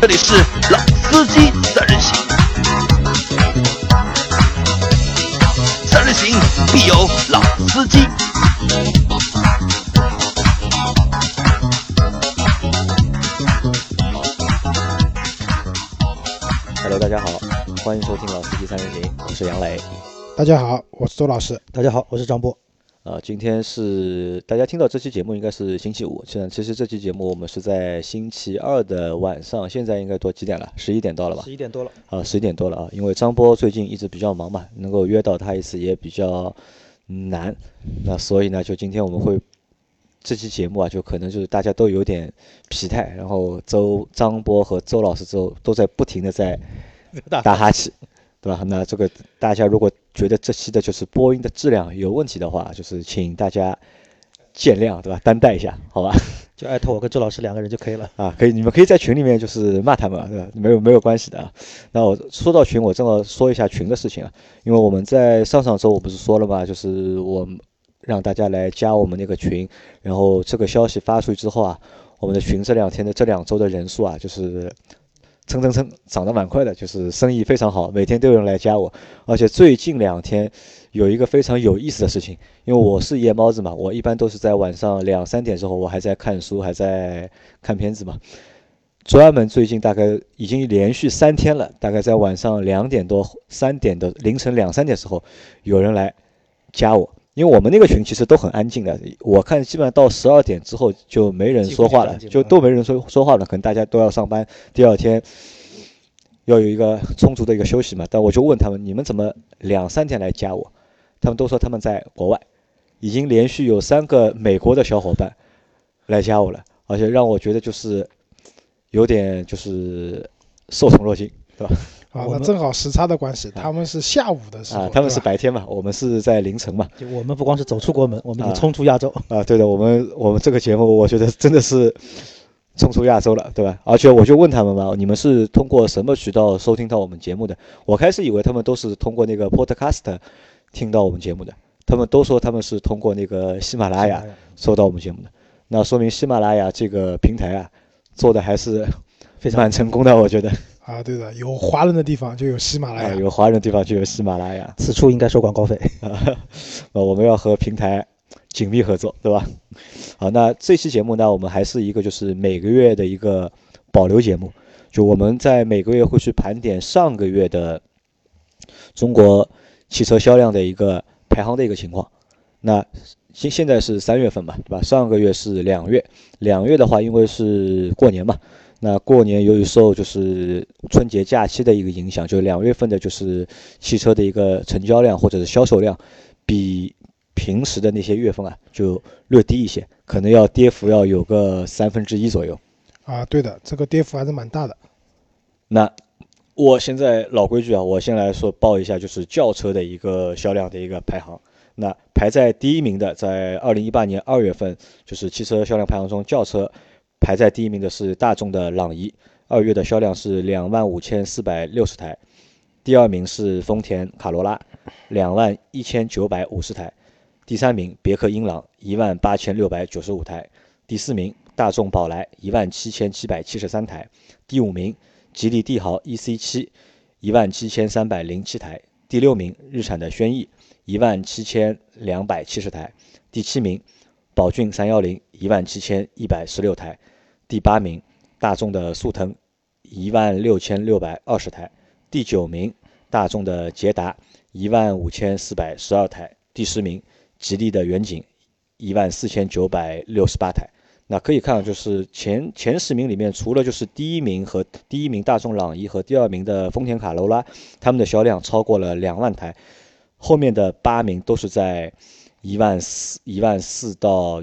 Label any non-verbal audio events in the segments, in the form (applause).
这里是老司机三人行，三人行必有老司机。Hello，大家好，欢迎收听老司机三人行，我是杨磊。大家好，我是周老师。大家好，我是张波。呃，今天是大家听到这期节目应该是星期五，现在其实这期节目我们是在星期二的晚上，现在应该多几点了？十一点到了吧？十一点多了。啊，十一点多了啊，因为张波最近一直比较忙嘛，能够约到他一次也比较难，那所以呢，就今天我们会这期节目啊，就可能就是大家都有点疲态，然后周张波和周老师都都在不停的在 (laughs) 打哈欠，对吧？那这个大家如果觉得这期的就是播音的质量有问题的话，就是请大家见谅，对吧？担待一下，好吧？(laughs) 就艾特我跟周老师两个人就可以了。(laughs) 啊，可以，你们可以在群里面就是骂他们，对吧？没有没有关系的啊。那我说到群，我正好说一下群的事情啊，因为我们在上上周我不是说了嘛，就是我让大家来加我们那个群，然后这个消息发出去之后啊，我们的群这两天的这两周的人数啊，就是蹭蹭蹭涨得蛮快的，就是生意非常好，每天都有人来加我，而且最近两天有一个非常有意思的事情，因为我是夜猫子嘛，我一般都是在晚上两三点之后，我还在看书，还在看片子嘛。专门最近大概已经连续三天了，大概在晚上两点多、三点的凌晨两三点时候，有人来加我。因为我们那个群其实都很安静的，我看基本上到十二点之后就没人说话了，就都没人说说话了，可能大家都要上班，第二天要有一个充足的一个休息嘛。但我就问他们，你们怎么两三天来加我？他们都说他们在国外，已经连续有三个美国的小伙伴来加我了，而且让我觉得就是有点就是受宠若惊，对吧？啊，那正好时差的关系，他们是下午的时候，啊，他们是白天嘛，我们是在凌晨嘛。就我们不光是走出国门，我们已啊经冲出亚洲。啊，对的，我们我们这个节目，我觉得真的是冲出亚洲了，对吧？而且我就问他们嘛，你们是通过什么渠道收听到我们节目的？我开始以为他们都是通过那个 Podcast 听到我们节目的，他们都说他们是通过那个喜马拉雅收到我们节目的。那说明喜马拉雅这个平台啊，做的还是非常蛮成功的，我觉得。啊，对的，有华人的地方就有喜马拉，雅。有华人的地方就有喜马拉雅。此处应该收广告费。(laughs) 呃，我们要和平台紧密合作，对吧？好，那这期节目呢，我们还是一个就是每个月的一个保留节目，就我们在每个月会去盘点上个月的中国汽车销量的一个排行的一个情况。那现现在是三月份嘛，对吧？上个月是两月，两月的话，因为是过年嘛，那过年由于受就是春节假期的一个影响，就两月份的就是汽车的一个成交量或者是销售量，比平时的那些月份啊就略低一些，可能要跌幅要有个三分之一左右。啊，对的，这个跌幅还是蛮大的。那我现在老规矩啊，我先来说报一下就是轿车的一个销量的一个排行。那排在第一名的，在二零一八年二月份，就是汽车销量排行中，轿车排在第一名的是大众的朗逸，二月的销量是两万五千四百六十台。第二名是丰田卡罗拉，两万一千九百五十台。第三名别克英朗，一万八千六百九十五台。第四名大众宝来，一万七千七百七十三台。第五名吉利帝豪 EC 七，一万七千三百零七台。第六名日产的轩逸，一万七千两百七十台。第七名宝骏三幺零，一万七千一百十六台。第八名大众的速腾，一万六千六百二十台。第九名大众的捷达，一万五千四百十二台。第十名吉利的远景，一万四千九百六十八台。那可以看到，就是前前十名里面，除了就是第一名和第一名大众朗逸和第二名的丰田卡罗拉，他们的销量超过了两万台，后面的八名都是在一万四、一万四到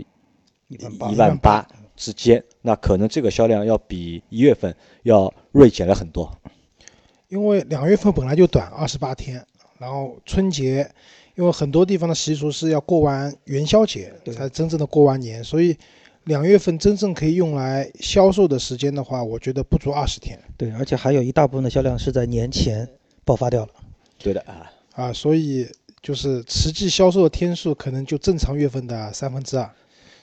一万八之间。那可能这个销量要比一月份要锐减了很多。因为两月份本来就短，二十八天，然后春节，因为很多地方的习俗是要过完元宵节对才真正的过完年，所以两月份真正可以用来销售的时间的话，我觉得不足二十天对，而且还有一大部分的销量是在年前爆发掉了。对的啊，啊，所以就是实际销售的天数可能就正常月份的三分之二。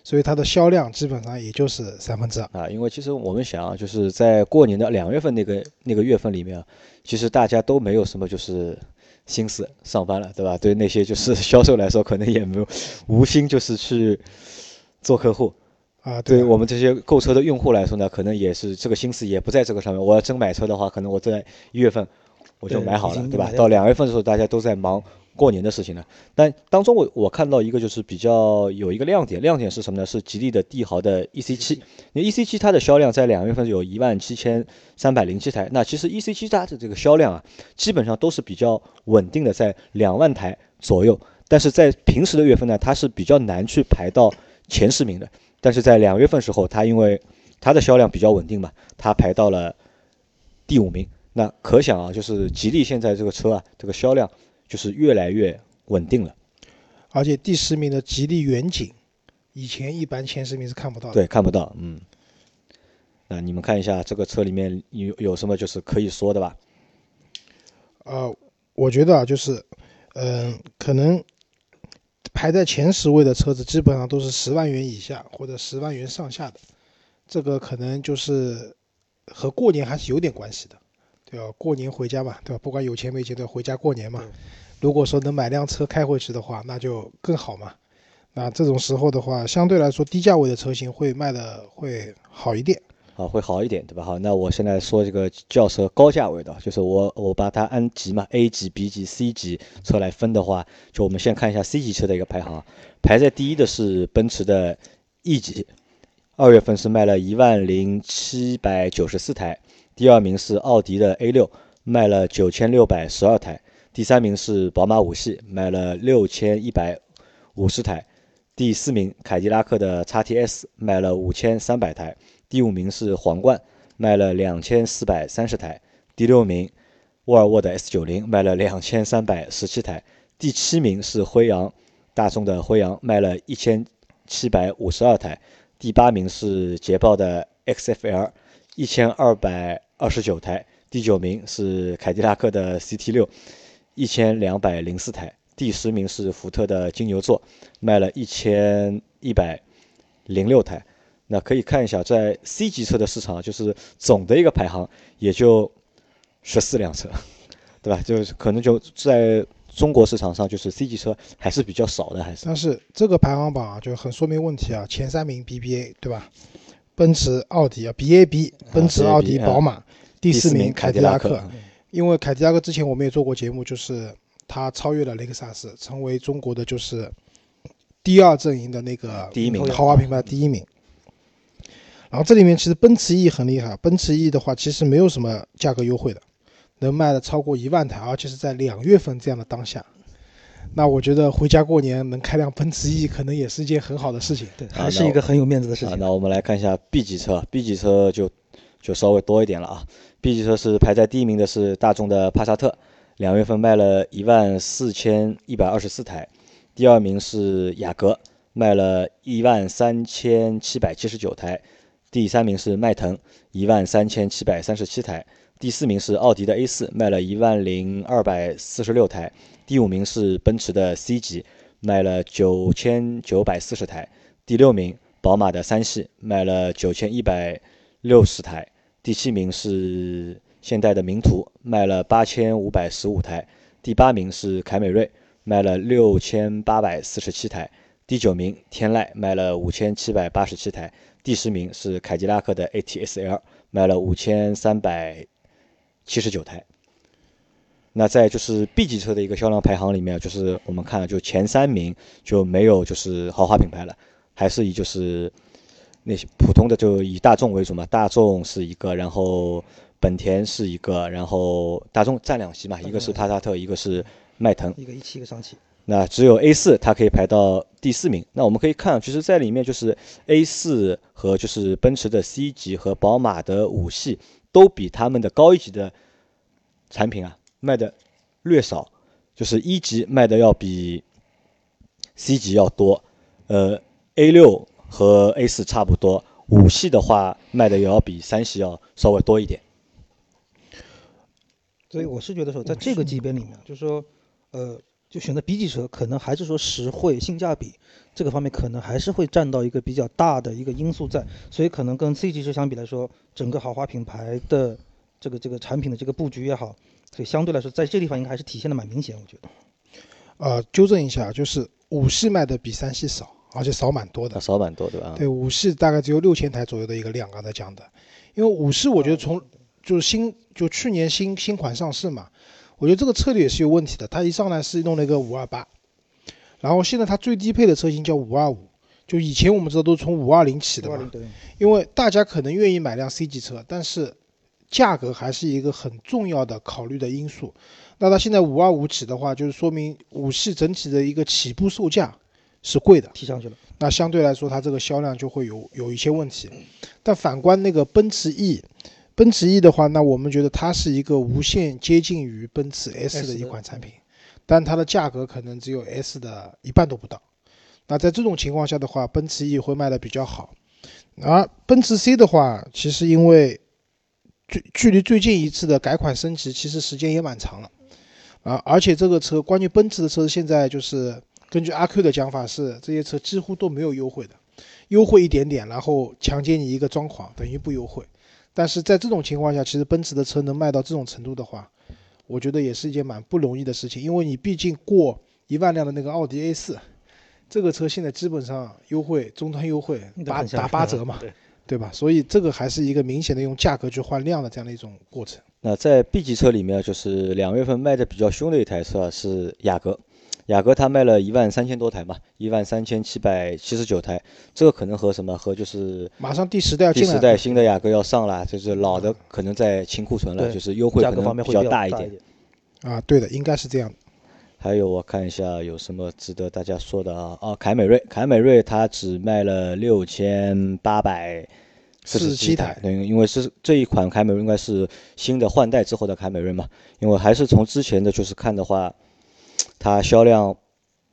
所以它的销量基本上也就是三分之二。啊，因为其实我们想啊，就是在过年的两月份那个那个月份里面啊，其实大家都没有什么就是心思上班了，对吧？对那些就是 (laughs) 销售来说，可能也没有无心就是去做客户。啊，对啊我们这些购车的用户来说呢，可能也是这个心思也不在这个上面。我要真买车的话，可能我在一月份我就买好了，对吧到两月份的时候，大家都在忙过年的事情了。但当中我我看到一个就是比较有一个亮点，亮点是什么呢？是吉利的帝豪的 EC 七。因为 EC 七它的销量在两月份有一万七千三百零七台，那其实 EC 七它的这个销量啊，基本上都是比较稳定的，在两万台左右。但是在平时的月份呢，它是比较难去排到前十名的。但是在两月份时候，它因为它的销量比较稳定嘛，它排到了第五名。那可想啊，就是吉利现在这个车啊，这个销量就是越来越稳定了。而且第十名的吉利远景，以前一般前十名是看不到的。对，看不到，嗯。那你们看一下这个车里面有有什么就是可以说的吧？呃，我觉得啊，就是，嗯、可能排在前十位的车子基本上都是十万元以下或者十万元上下的，这个可能就是和过年还是有点关系的，对吧？过年回家嘛，对吧？不管有钱没钱都要回家过年嘛。如果说能买辆车开回去的话，那就更好嘛。那这种时候的话，相对来说低价位的车型会卖的会好一点。啊，会好一点，对吧？好，那我现在说这个轿车高价位的，就是我我把它按级嘛，A 级、B 级、C 级车来分的话，就我们先看一下 C 级车的一个排行，排在第一的是奔驰的 E 级，二月份是卖了一万零七百九十四台，第二名是奥迪的 A 六，卖了九千六百十二台，第三名是宝马五系，卖了六千一百五十台，第四名凯迪拉克的 XTS 卖了五千三百台。第五名是皇冠，卖了两千四百三十台；第六名沃尔沃的 S 九零卖了两千三百十七台；第七名是辉昂，大众的辉昂卖了一千七百五十二台；第八名是捷豹的 XFL，一千二百二十九台；第九名是凯迪拉克的 CT 六，一千两百零四台；第十名是福特的金牛座，卖了一千一百零六台。那可以看一下，在 C 级车的市场，就是总的一个排行也就十四辆车，(laughs) 对吧？就是可能就在中国市场上，就是 C 级车还是比较少的，还是但是这个排行榜啊，就很说明问题啊。前三名 BBA 对吧？奔驰、奥迪啊，BAB，奔驰、奥迪、啊宝马，第四名凯凯迪拉克克。因为凯迪拉克之前我们也做过节目，就是它超越了雷克萨斯，成为中国的就是第二阵营的那个第一名豪华品牌第一名。然后这里面其实奔驰 E 很厉害，奔驰 E 的话其实没有什么价格优惠的，能卖的超过一万台，而且是在两月份这样的当下。那我觉得回家过年能开辆奔驰 E 可能也是一件很好的事情。对，啊还是一个很有面子的事啊，情。那我们来看一下 B 级车，B 级车就就稍微多一点了啊。B 级车是排在第一名的是大众的帕萨特，两月份卖了一万四千一百二十四台，第二名是雅阁，卖了一万三千七百七十九台，第三名是迈腾，一万三千七百三十七台，第四名是奥迪的 A 四，卖了一万零二百四十六台，第五名是奔驰的 C 级，卖了九千九百四十台，第六名宝马的三系卖了九千一百六十台，第七名是现代的名图，卖了八千五百十五台，第八名是凯美瑞，卖了六千八百四十七台，第九名天籁卖了五千七百八十七台，第十名是凯迪拉克的 ATS-L，卖了五千三百七十九台。那在就是 B 级车的一个销量排行里面，就是我们看就前三名就没有就是豪华品牌了，还是以就是那些普通的就以大众为主嘛，大众是一个，然后本田是一个，然后大众占两席嘛，一个是帕萨特，一个是迈腾。一个一汽一个上汽，那只有 A 四它可以排到第四名。那我们可以看，其实在里面就是 A 四和就是奔驰的 C 级和宝马的五系都比他们的高一级的产品啊卖的略少，就是一级卖的要比 C 级要多，呃 A 六和 A 四差不多，五系的话卖的也要比三系要稍微多一点。所以我是觉得说，在这个级别里面，就是说，呃，就选择 B 级车，可能还是说实惠、性价比这个方面，可能还是会占到一个比较大的一个因素在。所以可能跟 C 级车相比来说，整个豪华品牌的这个这个产品的这个布局也好，所以相对来说，在这地方应该还是体现的蛮明显，我觉得。呃，纠正一下，就是五系卖的比三系少，而且少蛮多的。少蛮多，对吧？对，五系大概只有六千台左右的一个量，刚才讲的。因为五系，我觉得从就是新就去年新新款上市嘛。我觉得这个策略也是有问题的。它一上来是弄了一个五二八，然后现在它最低配的车型叫五二五，就以前我们知道都是从五二零起的嘛。因为大家可能愿意买辆 C 级车，但是价格还是一个很重要的考虑的因素。那它现在五二五起的话，就是说明五系整体的一个起步售价是贵的，提上去了。那相对来说，它这个销量就会有有一些问题。但反观那个奔驰 E。奔驰 E 的话，那我们觉得它是一个无限接近于奔驰 S 的一款产品，但它的价格可能只有 S 的一半都不到。那在这种情况下的话，奔驰 E 会卖的比较好。而奔驰 C 的话，其实因为距距离最近一次的改款升级，其实时间也蛮长了啊。而且这个车，关于奔驰的车，现在就是根据阿 Q 的讲法是，这些车几乎都没有优惠的，优惠一点点，然后强奸你一个装潢，等于不优惠。但是在这种情况下，其实奔驰的车能卖到这种程度的话，我觉得也是一件蛮不容易的事情。因为你毕竟过一万辆的那个奥迪 A 四，这个车现在基本上优惠终端优惠八打八折嘛，对吧？所以这个还是一个明显的用价格去换量的这样的一种过程。那在 B 级车里面，就是两月份卖的比较凶的一台车是雅阁。雅阁它卖了一万三千多台嘛，一万三千七百七十九台，这个可能和什么和就是马上第十代第十代新的雅阁要上了，就是老的可能在清库存了，就是优惠可能比较大一点。啊，对的，应该是这样。还有我看一下有什么值得大家说的啊？哦，凯美瑞，凯美瑞它只卖了六千八百四十七台，对，因为是这一款凯美瑞应该是新的换代之后的凯美瑞嘛，因为还是从之前的就是看的话。它销量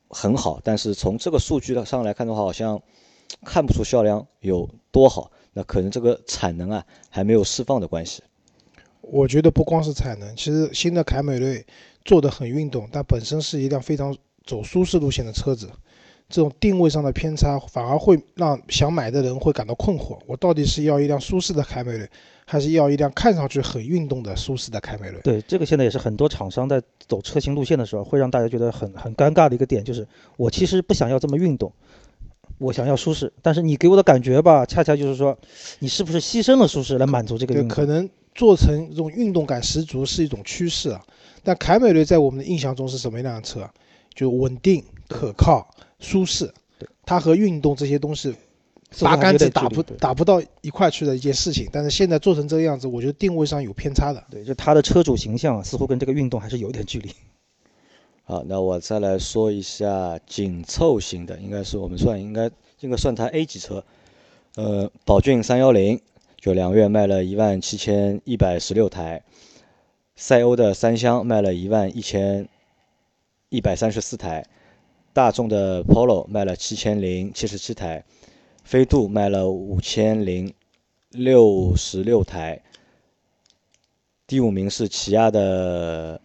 很好，但是从这个数据上来看的话，好像看不出销量有多好。那可能这个产能啊还没有释放的关系。我觉得不光是产能，其实新的凯美瑞做的很运动，但本身是一辆非常走舒适路线的车子。这种定位上的偏差，反而会让想买的人会感到困惑。我到底是要一辆舒适的凯美瑞，还是要一辆看上去很运动的舒适的凯美瑞？对，这个现在也是很多厂商在走车型路线的时候，会让大家觉得很很尴尬的一个点，就是我其实不想要这么运动，我想要舒适，但是你给我的感觉吧，恰恰就是说，你是不是牺牲了舒适来满足这个？对，可能做成这种运动感十足是一种趋势啊。但凯美瑞在我们的印象中是什么一辆车？就稳定可靠。舒适，它和运动这些东西八竿子打不打不到一块去的一件事情。但是现在做成这个样子，我觉得定位上有偏差的。对，就它的车主形象似乎跟这个运动还是有点距离。(laughs) 好，那我再来说一下紧凑型的，应该是我们算应该应该算它 A 级车。呃，宝骏三幺零就两月卖了一万七千一百十六台，赛欧的三厢卖了一万一千一百三十四台。大众的 Polo 卖了七千零七十七台，飞度卖了五千零六十六台，第五名是起亚的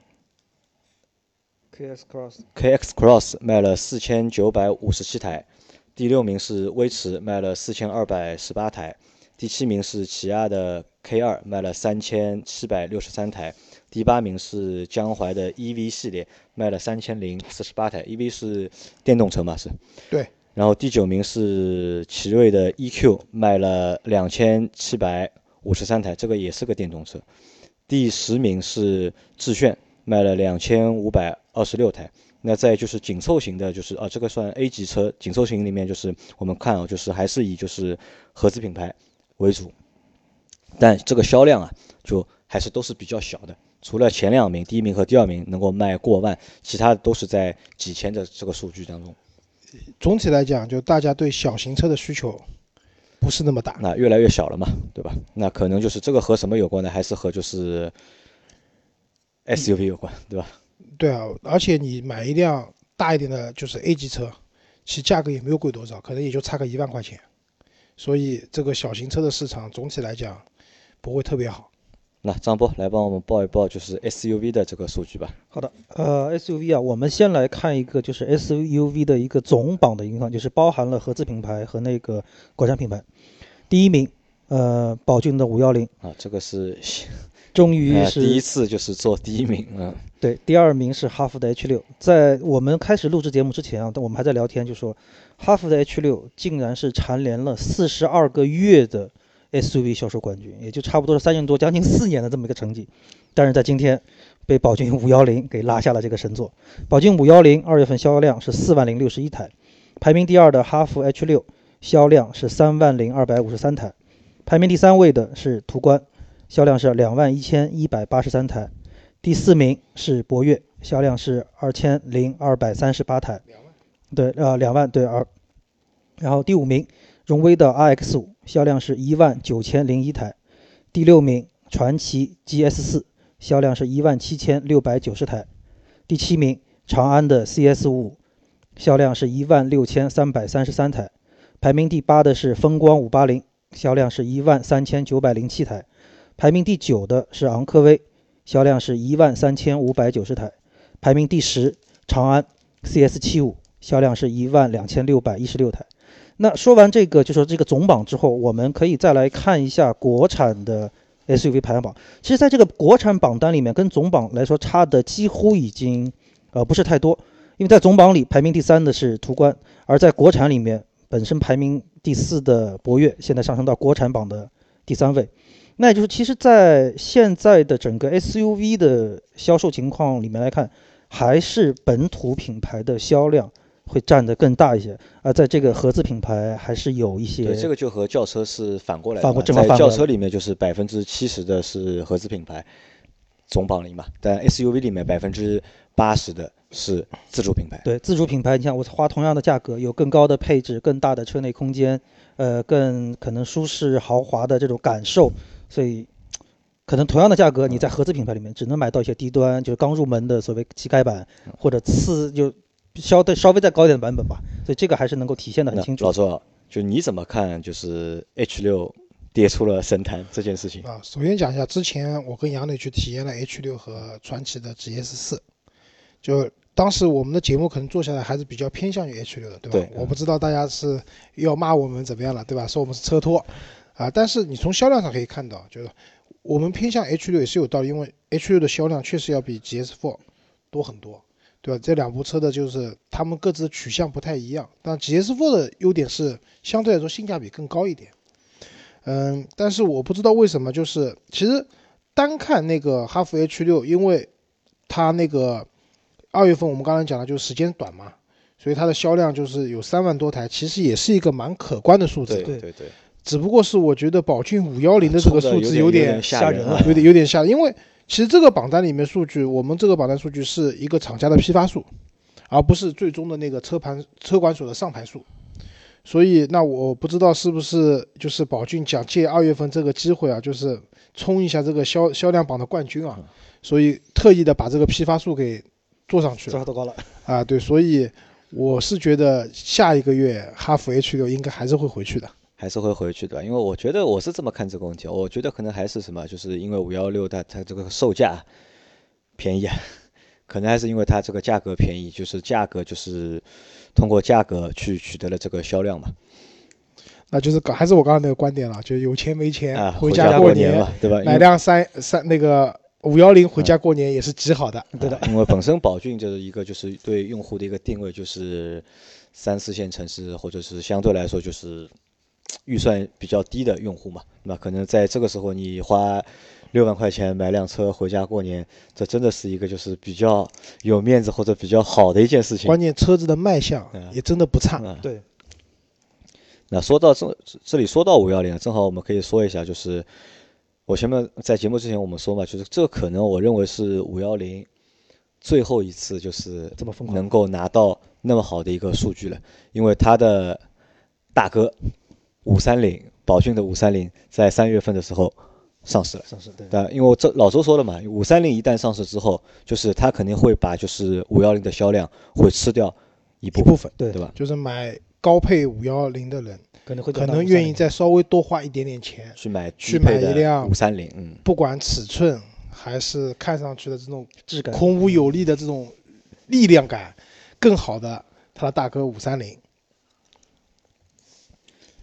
KX Cross，KX Cross 卖了四千九百五十七台，第六名是威驰卖了四千二百十八台，第七名是起亚的 K 二卖了三千七百六十三台。第八名是江淮的 EV 系列，卖了三千零四十八台，EV 是电动车嘛？是。对。然后第九名是奇瑞的 EQ，卖了两千七百五十三台，这个也是个电动车。第十名是致炫，卖了两千五百二十六台。那再就是紧凑型的，就是啊，这个算 A 级车，紧凑型里面就是我们看啊，就是还是以就是合资品牌为主，但这个销量啊，就还是都是比较小的。除了前两名，第一名和第二名能够卖过万，其他的都是在几千的这个数据当中。总体来讲，就大家对小型车的需求不是那么大。那越来越小了嘛，对吧？那可能就是这个和什么有关呢？还是和就是 SUV 有关，对吧？对啊，而且你买一辆大一点的，就是 A 级车，其实价格也没有贵多少，可能也就差个一万块钱。所以这个小型车的市场总体来讲不会特别好。那张波来帮我们报一报就是 SUV 的这个数据吧。好的，呃，SUV 啊，我们先来看一个就是 SUV 的一个总榜的情况，就是包含了合资品牌和那个国产品牌。第一名，呃，宝骏的五幺零啊，这个是终于 (laughs) 是第一次就是做第一名，嗯，对，第二名是哈弗的 H 六。在我们开始录制节目之前啊，我们还在聊天，就说哈弗的 H 六竟然是蝉联了四十二个月的。SUV 销售冠军，也就差不多是三年多，将近四年的这么一个成绩，但是在今天被宝骏五幺零给拉下了这个神作。宝骏五幺零二月份销量是四万零六十一台，排名第二的哈弗 H 六销量是三万零二百五十三台，排名第三位的是途观，销量是两万一千一百八十三台，第四名是博越，销量是二千零二百三十八台，对，呃，两万对二，然后第五名。荣威的 RX 五销量是一万九千零一台，第六名传祺 GS 四销量是一万七千六百九十台，第七名长安的 CS 五五销量是一万六千三百三十三台，排名第八的是风光五八零销量是一万三千九百零七台，排名第九的是昂科威销量是一万三千五百九十台，排名第十长安 CS 七五销量是一万两千六百一十六台。那说完这个，就说这个总榜之后，我们可以再来看一下国产的 SUV 排行榜。其实，在这个国产榜单里面，跟总榜来说差的几乎已经，呃，不是太多。因为在总榜里排名第三的是途观，而在国产里面，本身排名第四的博越，现在上升到国产榜的第三位。那也就是，其实，在现在的整个 SUV 的销售情况里面来看，还是本土品牌的销量。会占得更大一些，而在这个合资品牌还是有一些。对，这个就和轿车是反过来的。在轿车里面就是百分之七十的是合资品牌，总榜里嘛。但 SUV 里面百分之八十的是自主品牌。对，自主品牌，你像我花同样的价格，有更高的配置、更大的车内空间，呃，更可能舒适豪华的这种感受，所以可能同样的价格，你在合资品牌里面只能买到一些低端，就是刚入门的所谓乞丐版或者次就。稍的稍微再高一点的版本吧，所以这个还是能够体现的很清楚。老周，就你怎么看？就是 H 六跌出了神坛这件事情啊？首先讲一下，之前我跟杨磊去体验了 H 六和传奇的 GS 四，就当时我们的节目可能做下来还是比较偏向于 H 六的，对吧？对。我不知道大家是要骂我们怎么样了，对吧？说我们是车托啊，但是你从销量上可以看到，就是我们偏向 H 六也是有道理，因为 H 六的销量确实要比 GS Four 多很多。对吧？这两部车的就是他们各自的取向不太一样，但 GS4 的优点是相对来说性价比更高一点。嗯，但是我不知道为什么，就是其实单看那个哈弗 H 六因为它那个二月份我们刚才讲的，就是时间短嘛，所以它的销量就是有三万多台，其实也是一个蛮可观的数字。对对对。只不过是我觉得宝骏五幺零的这个数字有点吓人了，有点有点吓人，因为。其实这个榜单里面数据，我们这个榜单数据是一个厂家的批发数，而不是最终的那个车盘车管所的上牌数。所以，那我不知道是不是就是宝骏想借二月份这个机会啊，就是冲一下这个销销量榜的冠军啊，所以特意的把这个批发数给做上去了。多高了？啊，对，所以我是觉得下一个月哈弗 H 六应该还是会回去的。还是会回去的，因为我觉得我是这么看这个问题，我觉得可能还是什么，就是因为五幺六它它这个售价便宜啊，可能还是因为它这个价格便宜，就是价格就是通过价格去取得了这个销量嘛。那就是还是我刚刚那个观点了，就有钱没钱回家过年嘛，对吧？买辆三三那个五幺零回家过年也是极好的，对的。因为本身宝骏就是一个就是对用户的一个定位就是三四线城市或者是相对来说就是。预算比较低的用户嘛，那可能在这个时候你花六万块钱买辆车回家过年，这真的是一个就是比较有面子或者比较好的一件事情。关键车子的卖相也真的不差。对。那说到这这里说到五幺零，正好我们可以说一下，就是我前面在节目之前我们说嘛，就是这可能我认为是五幺零最后一次就是这么疯狂能够拿到那么好的一个数据了，因为他的大哥。五三零，宝骏的五三零在三月份的时候上市了。上市对。但因为这老周说了嘛，五三零一旦上市之后，就是它肯定会把就是五幺零的销量会吃掉一部分，对对吧？就是买高配五幺零的人，可能会可能愿意再稍微多花一点点钱，去买去买一辆五三零，嗯，不管尺寸还是看上去的这种质感孔武有力的这种力量感，更好的他的大哥五三零。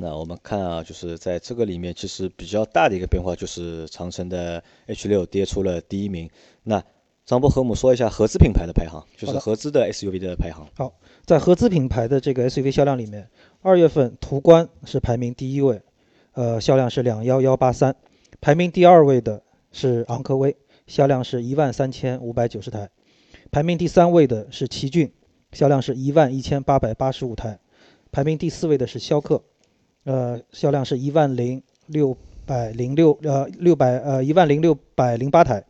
那我们看啊，就是在这个里面，其实比较大的一个变化就是长城的 H 六跌出了第一名。那张波和我们说一下合资品牌的排行，就是合资的 SUV 的排行。好，在合资品牌的这个 SUV 销量里面，二月份途观是排名第一位，呃，销量是两幺幺八三。排名第二位的是昂科威，销量是一万三千五百九十台。排名第三位的是奇骏，销量是一万一千八百八十五台。排名第四位的是逍客。呃，销量是一万零六百零六呃六百呃一万零六百零八台，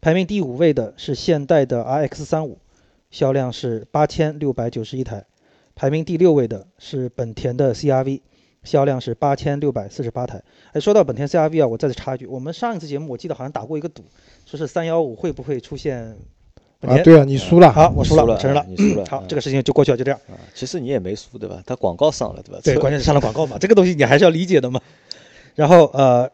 排名第五位的是现代的 RX 三五，销量是八千六百九十一台，排名第六位的是本田的 CRV，销量是八千六百四十八台。哎，说到本田 CRV 啊，我再次插一句，我们上一次节目我记得好像打过一个赌，说是三幺五会不会出现。啊，对啊，你输了。好，我输了，我承认了。你输了。好，这个事情就过去了，就这样。啊，其实你也没输，对吧？他广告上了，对吧？对，关键是上了广告嘛，这个东西你还是要理解的嘛。然后呃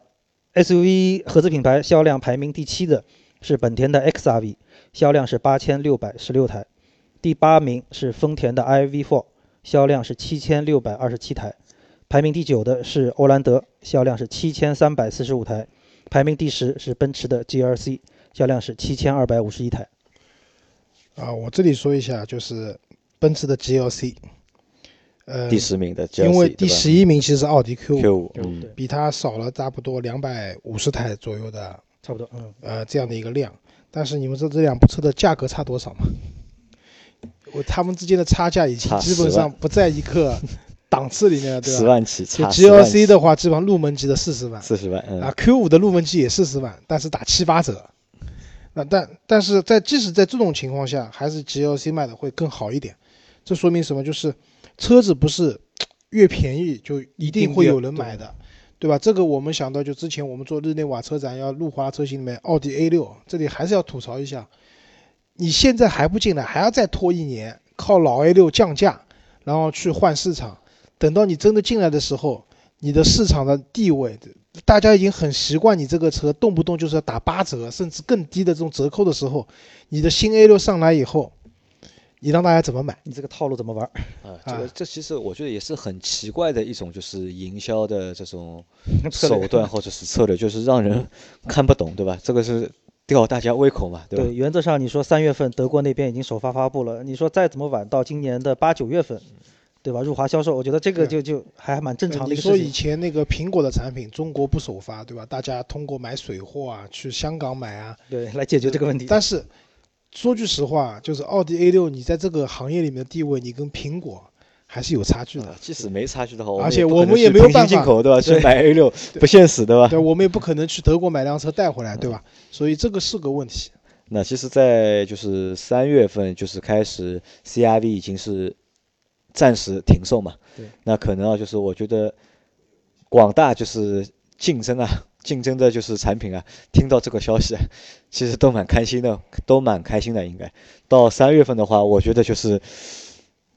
，SUV 合资品牌销量排名第七的是本田的 XRV，销量是八千六百十六台。第八名是丰田的 iV4，销量是七千六百二十七台。排名第九的是欧蓝德，销量是七千三百四十五台。排名第十是奔驰的 GLC，销量是七千二百五十一台。啊，我这里说一下，就是奔驰的 GLC，呃，第十名的 GLC，因为第十一名其实是奥迪 Q 五，Q 五，嗯，比它少了差不多两百五十台左右的，差不多，嗯，呃，这样的一个量。但是你们知道这两部车的价格差多少吗？我他们之间的差价已经基本上不在一个 (laughs) 档次里面了，对吧？十万起，差 GLC 的话，基本上入门级的四十万，四十万，啊，Q 五的入门级也四十万，但是打七八折。那但但是在即使在这种情况下，还是 GLC 卖的会更好一点。这说明什么？就是车子不是越便宜就一定会有人买的，对吧？这个我们想到就之前我们做日内瓦车展要路华车型里面，奥迪 A 六，这里还是要吐槽一下，你现在还不进来，还要再拖一年，靠老 A 六降价，然后去换市场，等到你真的进来的时候，你的市场的地位。大家已经很习惯你这个车动不动就是要打八折，甚至更低的这种折扣的时候，你的新 A 六上来以后，你让大家怎么买？你这个套路怎么玩？啊，这个这其实我觉得也是很奇怪的一种，就是营销的这种 (laughs) 手段或者是策略，就是让人看不懂，对吧？这个是吊大家胃口嘛，对吧？对，原则上你说三月份德国那边已经首发发布了，你说再怎么晚到今年的八九月份。对吧？入华销售，我觉得这个就就还蛮正常的。你说以前那个苹果的产品，中国不首发，对吧？大家通过买水货啊，去香港买啊，对，来解决这个问题。但是说句实话，就是奥迪 A 六，你在这个行业里面的地位，你跟苹果还是有差距的。即使没差距的话，而且我们也没有办法进口，对吧？去买 A 六不现实，对吧？对，我们也不可能去德国买辆车带回来，对吧？所以这个是个问题。那其实，在就是三月份，就是开始 CRV 已经是。暂时停售嘛？对，那可能啊，就是我觉得广大就是竞争啊，(laughs) 竞争的就是产品啊，听到这个消息，(laughs) 其实都蛮开心的，都蛮开心的。应该到三月份的话，我觉得就是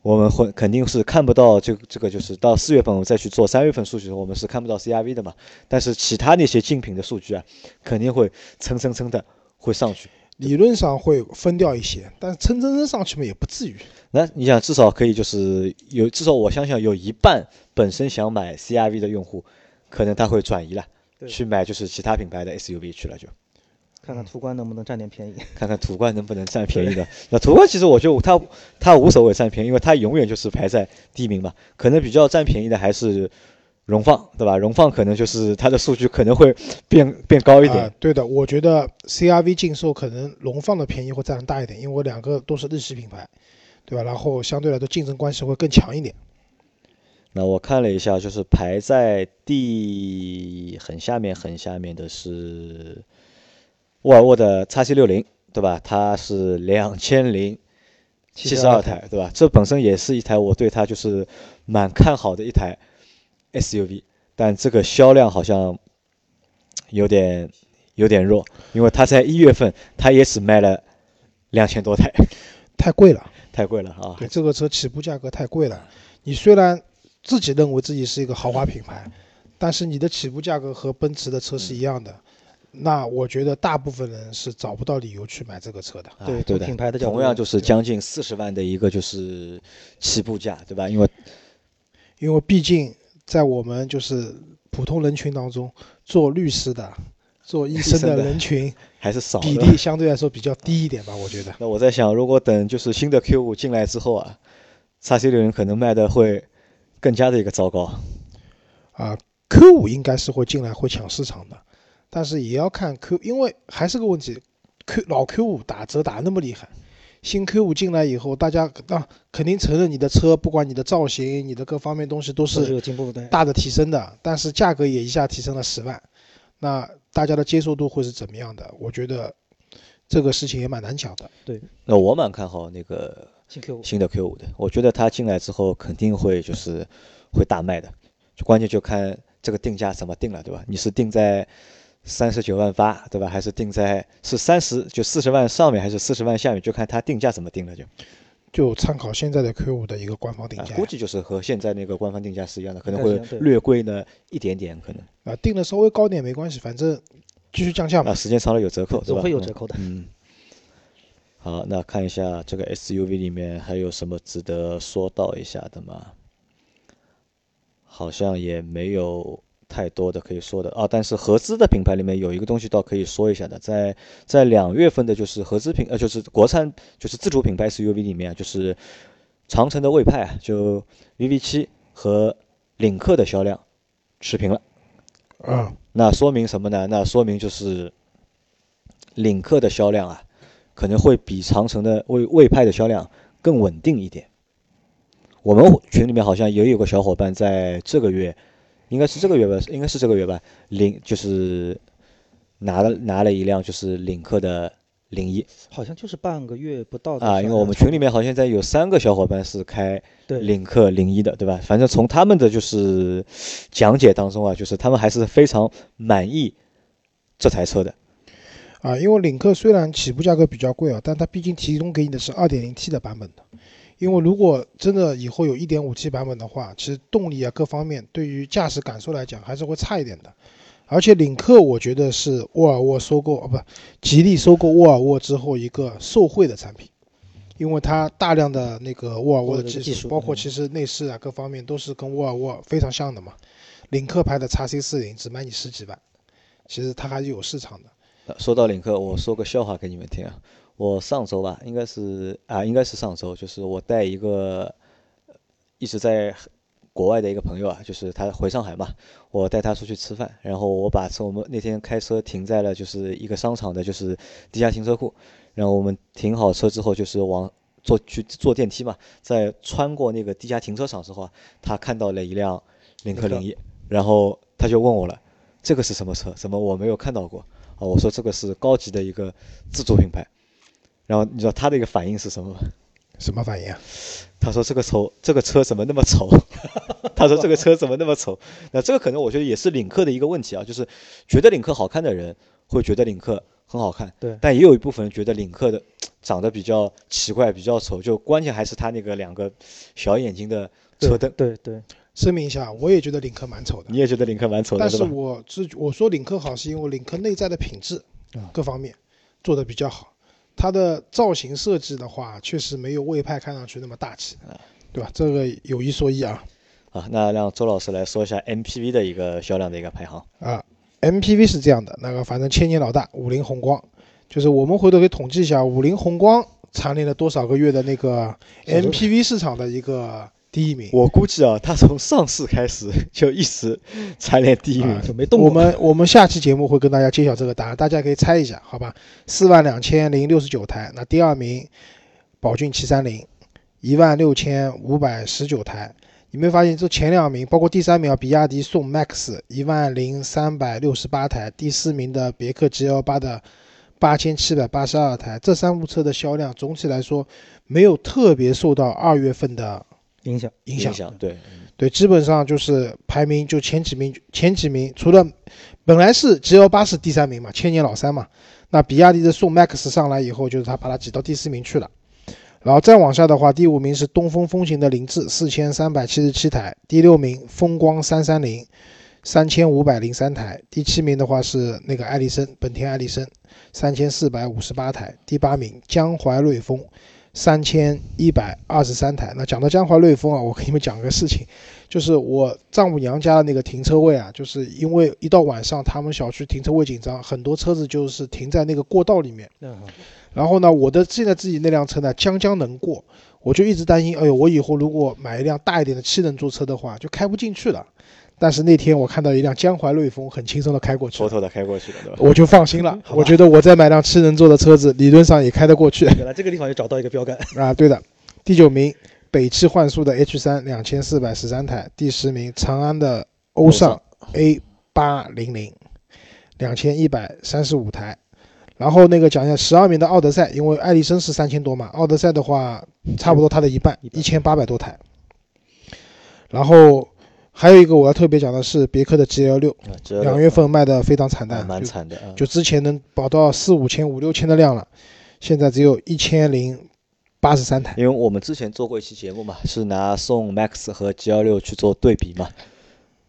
我们会肯定是看不到这这个，就是到四月份我们再去做三月份数据，我们是看不到 CRV 的嘛。但是其他那些竞品的数据啊，肯定会蹭蹭蹭的会上去。理论上会分掉一些，但是蹭蹭蹭上去嘛，也不至于。那你想，至少可以就是有，至少我相信，有一半本身想买 CRV 的用户，可能他会转移了，去买就是其他品牌的 SUV 去了，就看看途观能不能占点便宜，看看途观能不能占便宜的。那途观其实我觉得他他无所谓占便宜，因为它永远就是排在第一名嘛。可能比较占便宜的还是。荣放对吧？荣放可能就是它的数据可能会变变高一点。对的，我觉得 CRV 禁售可能荣放的便宜会占的大一点，因为两个都是日系品牌，对吧？然后相对来说竞争关系会更强一点。那我看了一下，就是排在第很下面很下面的是沃尔沃的 x C 六零，对吧？它是两千零七十二台，对吧？这本身也是一台我对它就是蛮看好的一台。SUV，但这个销量好像有点有点弱，因为它在一月份它也只卖了两千多台，太贵了，(laughs) 太贵了啊！对，这个车起步价格太贵了。你虽然自己认为自己是一个豪华品牌，但是你的起步价格和奔驰的车是一样的，那我觉得大部分人是找不到理由去买这个车的。对啊对的，品牌的角度同样就是将近四十万的一个就是起步价，对吧？因为因为毕竟在我们就是普通人群当中，做律师的、做医生的人群 (laughs) 还是少比。例相对来说比较低一点吧，我觉得。那我在想，如果等就是新的 Q 五进来之后啊叉 C 六零可能卖的会更加的一个糟糕。啊，Q 五应该是会进来会抢市场的，但是也要看 Q，因为还是个问题，Q 老 Q 五打折打那么厉害，新 Q 五进来以后，大家啊肯定承认你的车，不管你的造型、你的各方面东西都都是是有进步的。大的提升的，但是价格也一下提升了十万，那大家的接受度会是怎么样的？我觉得这个事情也蛮难讲的。对那我蛮看好那个新 Q 五新的 Q 五的，我觉得它进来之后肯定会就是会大卖的，就关键就看这个定价怎么定了，对吧？你是定在三十九万八，对吧？还是定在是三十就四十万上面，还是四十万下面？就看它定价怎么定了就。就参考现在的 Q 五的一个官方定价，啊估计就是和现在那个官方定价是一样的，可能会略贵呢一点点，可能啊定的稍微高点没关系，反正继续降价嘛啊，。时间长了有折扣，总会有折扣的。嗯。好，那看一下这个 SUV 里面还有什么值得说到一下的吗？好像也没有太多的可以说的啊。但是合资的品牌里面有一个东西倒可以说一下的，在在两月份的就是合资品呃就是国产就是自主品牌 SUV 里面啊，就是长城的魏派啊，就 VV 七和领克的销量持平了。啊，那说明什么呢？那说明就是领克的销量啊，可能会比长城的魏魏派的销量更稳定一点。我们群里面好像也有个小伙伴在这个月，应该是这个月吧，应该是这个月吧，领就是拿了拿了一辆就是领克的零一好像就是半个月不到的啊，因为我们群里面好像现在有三个小伙伴是开领克零一的，对吧？反正从他们的就是讲解当中啊，就是他们还是非常满意这台车的。啊，因为领克虽然起步价格比较贵啊，但它毕竟提供给你的是 2.0T 的版本的。因为如果真的以后有一点五 T 版本的话，其实动力啊各方面对于驾驶感受来讲还是会差一点的。而且领克我觉得是沃尔沃收购啊不，吉利收购沃尔沃之后一个受惠的产品，因为它大量的那个沃尔沃的技术，包括其实内饰啊各方面都是跟沃尔沃非常像的嘛。领克牌的 x C 四零只卖你十几万，其实它还是有市场的。呃说到领克，我说个笑话给你们听啊。我上周吧，应该是啊，应该是上周，就是我带一个呃一直在国外的一个朋友啊，就是他回上海嘛，我带他出去吃饭，然后我把车我们那天开车停在了就是一个商场的，就是地下停车库，然后我们停好车之后，就是往坐去坐电梯嘛，在穿过那个地下停车场之后啊，他看到了一辆领克零一，然后他就问我了，这个是什么车？怎么我没有看到过？啊，我说这个是高级的一个自主品牌。然后你知道他的一个反应是什么吗？什么反应啊？他说这个丑，这个车怎么那么丑？(laughs) 他说这个车怎么那么丑？那这个可能我觉得也是领克的一个问题啊，就是觉得领克好看的人会觉得领克很好看，对但也有一部分人觉得领克的长得比较奇怪、比较丑，就关键还是他那个两个小眼睛的车灯。对对，声明一下，我也觉得领克蛮丑的你，也觉得领克蛮丑的，但是？我是我说领克好，是因为领克内在的品质啊各方面做的比较好，它的造型设计的话，确实没有魏派看上去那么大气，对吧？这个有一说一啊啊，那让周老师来说一下 MPV 的一个销量的一个排行。啊，MPV 是这样的，那个反正千年老大五菱宏光，就是我们回头可以统计一下，五菱宏光蝉联了多少个月的那个 MPV 市场的一个第一名。我估计啊，他从上市开始就一直蝉联第一名啊。就没动过。我们我们下期节目会跟大家揭晓这个答案，大家可以猜一下，好吧？四万两千零六十九台，那第二名宝骏七三零，一万六千五百十九台。你没发现这前两名，包括第三名啊，比亚迪宋 MAX 一万零三百六十八台，第四名的别克 GL 八的八千七百八十二台，这三部车的销量总体来说没有特别受到二月份的影响影响。响对，对，基本上就是排名就前几名，前几名除了本来是 G L 八是第三名嘛，千年老三嘛，那比亚迪的宋 MAX 上来以后，就是他把它挤到第四名去了。然后再往下的话，第五名是东风风行的凌志，四千三百七十七台；第六名风光三三零，三千五百零三台；第七名的话是那个爱丽绅，本田爱丽绅，三千四百五十八台；第八名江淮瑞风，三千一百二十三台。那讲到江淮瑞风啊，我给你们讲个事情，就是我丈母娘家的那个停车位啊，就是因为一到晚上他们小区停车位紧张，很多车子就是停在那个过道里面。嗯，然后呢，我的现在自己那辆车呢，将将能过，我就一直担心，哎呦，我以后如果买一辆大一点的七人座车的话，就开不进去了。但是那天我看到一辆江淮瑞风，很轻松的开过去了，妥妥的开过去了，对吧？我就放心了。我觉得我再买辆七人座的车子，理论上也开得过去原来这个地方就找到一个标杆。(laughs) 啊。对的，第九名北汽幻速的 H 三两千四百十三台，第十名长安的欧尚 A 八零零两千一百三十五台。然后那个讲一下十二名的奥德赛，因为爱丽绅是三千多嘛，奥德赛的话差不多它的，一半一千八百多台。然后还有一个我要特别讲的是别克的 GL 六，啊两月份卖的非常惨啊淡，就蛮惨的啊。就之前能保到四五千、五六千的量了，现在只有一千零八十三台。因为我们之前做过一期节目嘛，是拿宋 MAX 和 GL 六去做对比嘛。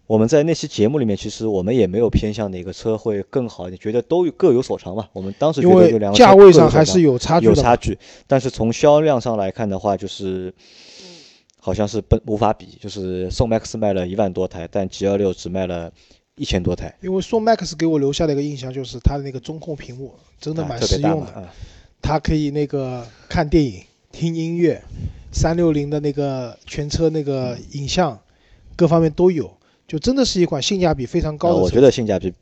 我们在那期节目里面，其实我们也没有偏向哪个车会更好，你觉得都各有所长嘛。我们当时觉得就两个价位上还是有差距的，有差距，但是从销量上来看的话，就是好像是不无法比，就是宋 MAX 卖了一万多台，但 G 2 6只卖了一千多台，因为宋 MAX 给我留下的一个印象就是它的那个中控屏幕真的蛮实用的。它可以那个看电影、听音乐，三六零的那个全车那个影像，各方面都有，就真的是一款性价比非常高的。啊我觉得性价比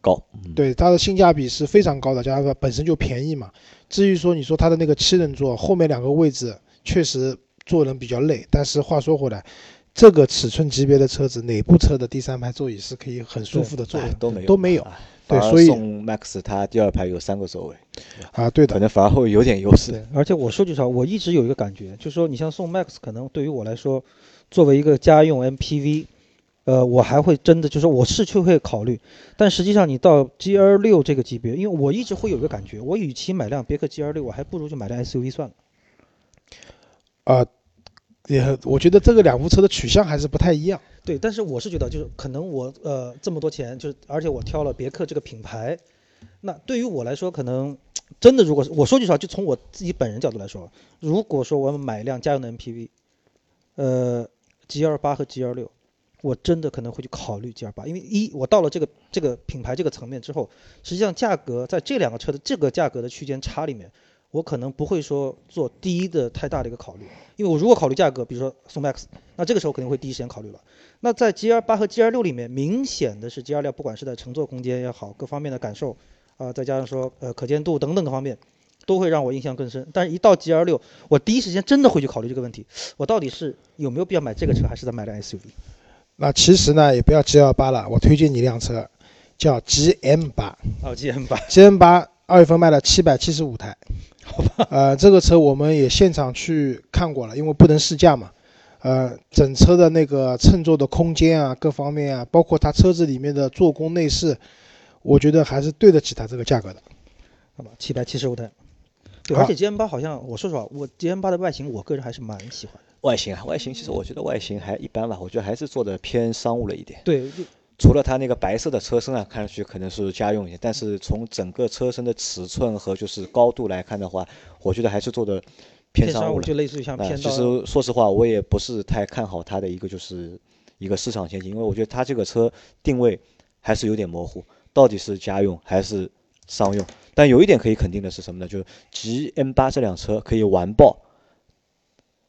高，嗯，对它的性价比是非常高的，加上它本身就便宜嘛。至于说你说它的那个七人座后面两个位置确实坐人比较累，但是话说回来，这个尺寸级别的车子哪部车的第三排座椅是可以很舒服的坐的？哎都没有都没有啊对所以宋 MAX 它第二排有三个座位，啊，对的，可能反而会有点优势。对，而且我说句实话，我一直有一个感觉，就是说你像宋 MAX，可能对于我来说，作为一个家用 MPV，呃，我还会真的就是我是去会考虑，但实际上你到 GL 六这个级别，因为我一直会有一个感觉，我与其买辆别克 GL 六，我还不如就买辆 SUV 算了。啊，也我觉得这个两部车的取向还是不太一样。对，但是我是觉得，就是可能我呃这么多钱，就是而且我挑了别克这个品牌，那对于我来说，可能真的如果是我说句实话，就从我自己本人角度来说，如果说我要买一辆家用的 MPV，呃，G 2 8和 G 2 6我真的可能会去考虑 G 2 8因为一我到了这个这个品牌这个层面之后，实际上价格在这两个车的这个价格的区间差里面，我可能不会说做第一的太大的一个考虑，因为我如果考虑价格，比如说宋 MAX，那这个时候肯定会第一时间考虑了。那在 G R 八和 G R 六里面，明显的是 G R 六，不管是在乘坐空间也好，各方面的感受，啊、再加上说呃可见度等等各方面，都会让我印象更深。但是，一到 G R 六，我第一时间真的会去考虑这个问题，我到底是有没有必要买这个车，还是再买辆 S U V？那其实呢，也不要 G L 八了，我推荐你一辆车，叫 G M 八。哦，G M 八，G M 八二月份卖了七百七十五台，好吧？呃，这个车我们也现场去看过了，因为不能试驾嘛。呃，整车的那个乘坐的空间啊，各方面啊，包括它车子里面的做工内饰，我觉得还是对得起它这个价格的。好吧，七百七十五台。对，而且 G M 八好像，我说实话，我 G M 八的外形，我个人还是蛮喜欢的。外形啊，外形其实我觉得外形还一般吧，我觉得还是做的偏商务了一点。对，就除了它那个白色的车身啊，看上去可能是家用一些，但是从整个车身的尺寸和就是高度来看的话，我觉得还是做的偏商务就类似于像啊，偏到其实说实话，我也不是太看好它的一个就是一个市场前景，因为我觉得它这个车定位还是有点模糊，到底是家用还是商用？但有一点可以肯定的是什么呢？就是 G M 八这辆车可以完爆，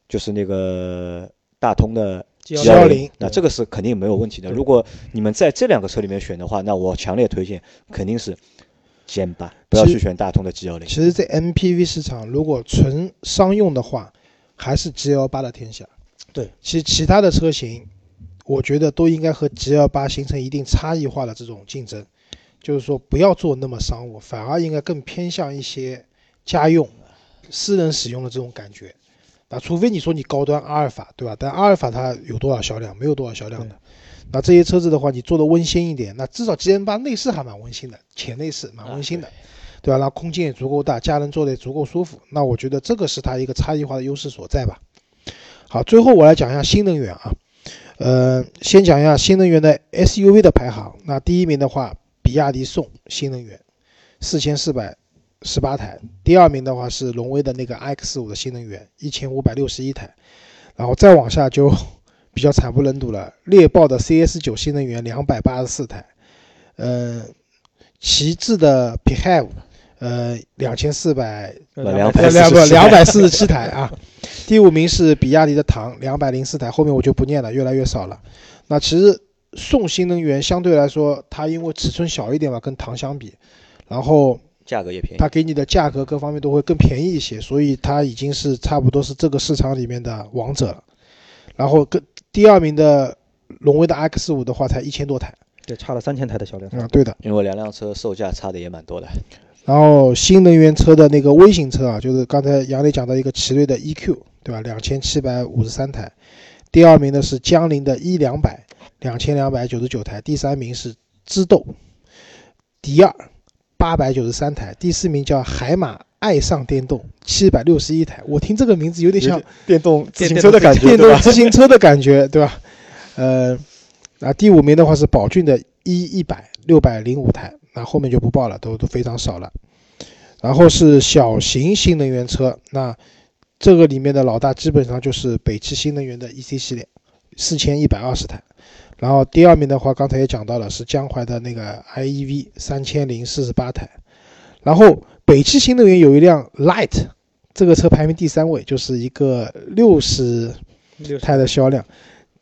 就是那个大通的 G G 110幺零，那这个是肯定没有问题的。如果你们在这两个车里面选的话，那我强烈推荐肯定是 G 八，不要去选大通的 G 幺零。其实，在 MPV 市场，如果纯商用的话，还是 G 幺八的天下。对，其实其他的车型，我觉得都应该和 G 幺八形成一定差异化的这种竞争，就是说不要做那么商务，反而应该更偏向一些家用、私人使用的这种感觉。啊，除非你说你高端阿尔法，对吧？但阿尔法它有多少销量？没有多少销量的。那这些车子的话，你做的温馨一点，那至少 G M 八内饰还蛮温馨的，前内饰蛮温馨的。对吧？然后空间也足够大，家人坐的也足够舒服。那我觉得这个是它一个差异化的优势所在吧。好，最后我来讲一下新能源啊，呃，先讲一下新能源的 SUV 的排行。那第一名的话，比亚迪宋新能源，四千四百十八台。第二名的话是荣威的那个 X 五的新能源，一千五百六十一台。然后再往下就 (laughs) 比较惨不忍睹了，猎豹的 CS 九新能源两百八十四台，呃，旗帜的 PHEV，呃，两千四百两呃两不两百四十七台啊。第五名是比亚迪的唐，两百零四台，后面我就不念了，越来越少了。那其实宋新能源相对来说，它因为尺寸小一点嘛，跟唐相比，然后价格也便宜。它给你的价格各方面都会更便宜一些，所以它已经是差不多是这个市场里面的王者了。然后跟第二名的荣威的 X 五的话，才一千多台对，差了三千台的销量。啊，对的。因为两辆车售价差的也蛮多的。然后新能源车的那个微型车啊，就是刚才杨磊讲到一个奇瑞的 EQ，对吧？两千七百五十三台。第二名的是江铃的 E 两百，两千两百九十九台。第三名是知豆，迪二，八百九十三台。第四名叫海马爱上电动，七百六十一台。我听这个名字有点像电动自行车的感觉，电动？自行车的感觉，对吧？呃，啊，第五名的话是宝骏的 E 一百，六百零五台。那后面就不报了，都都非常少了。然后是小型新能源车，那这个里面的老大基本上就是北汽新能源的 EC 系列，四千一百二十台。然后第二名的话，刚才也讲到了，是江淮的那个 iEV，三千零四十八台。然后北汽新能源有一辆 Light，这个车排名第三位，就是一个六十六台的销量。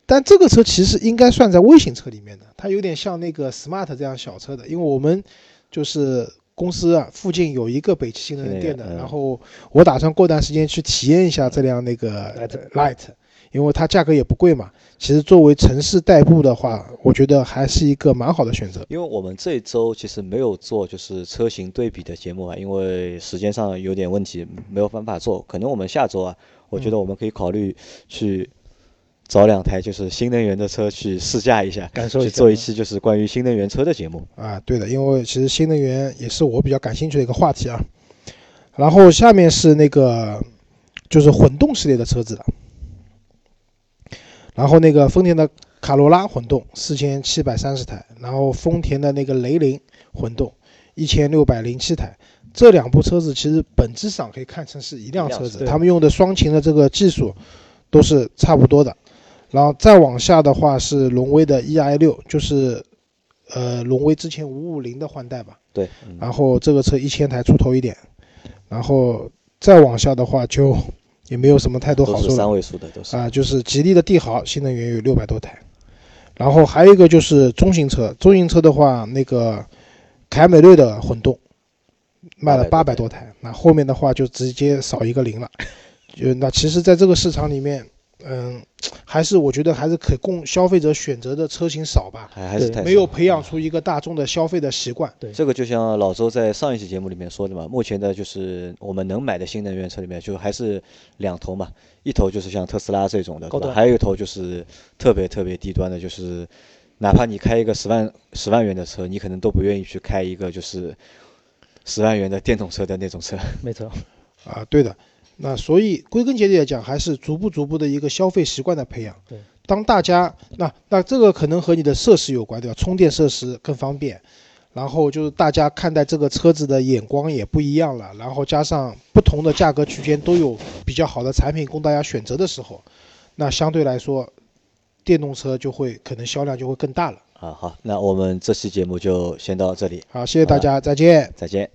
但这个车其实应该算在微型车里面的，它有点像那个 Smart 这样小车的，因为我们就是公司啊附近有一个北汽新能源店的，嗯然后我打算过段时间去体验一下这辆那个 Light，因为它价格也不贵嘛。其实作为城市代步的话，我觉得还是一个蛮好的选择。因为我们这一周其实没有做就是车型对比的节目啊，因为时间上有点问题，没有办法做。可能我们下周啊，我觉得我们可以考虑去找两台就是新能源的车去试驾一下，感受一下去做一期就是关于新能源车的节目。啊，对的，因为其实新能源也是我比较感兴趣的一个话题啊。然后下面是那个就是混动系列的车子了，然后那个丰田的卡罗拉混动四千七百三十台，然后丰田的那个雷凌混动一千六百零七台。这两部车子其实本质上可以看成是一辆车子，他们用的双擎的这个技术都是差不多的。然后再往下的话是荣威的 EI 六，就是呃荣威之前五五零的换代吧。对，嗯然后这个车一千台出头一点，然后再往下的话就也没有什么太多好处了位数的，都是。啊，就是吉利的帝豪新能源有六百多台，然后还有一个就是中型车，中型车的话那个凯美瑞的混动卖了八百800多台，那后面的话就直接少一个零了，就那其实在这个市场里面，嗯，(tsk) 还是我觉得还是可供消费者选择的车型少吧，还还是太没有培养出一个大众的消费的习惯。对这个就像老周在上一期节目里面说的嘛，目前的就是我们能买的新能源车里面，就还是两头嘛，一头就是像特斯拉这种的，对吧？高端还有一头就是特别特别低端的，就是哪怕你开一个十万十万元的车，你可能都不愿意去开一个就是十万元的电动车的那种车。没错，啊，对的。那所以归根结底来讲，还是逐步逐步的一个消费习惯的培养。对，当大家那那这个可能和你的设施有关，对吧？充电设施更方便，然后就是大家看待这个车子的眼光也不一样了，然后加上不同的价格区间都有比较好的产品供大家选择的时候，那相对来说，电动车就会可能销量就会更大了。啊，好，那我们这期节目就先到这里，好，谢谢大家，再见。再见。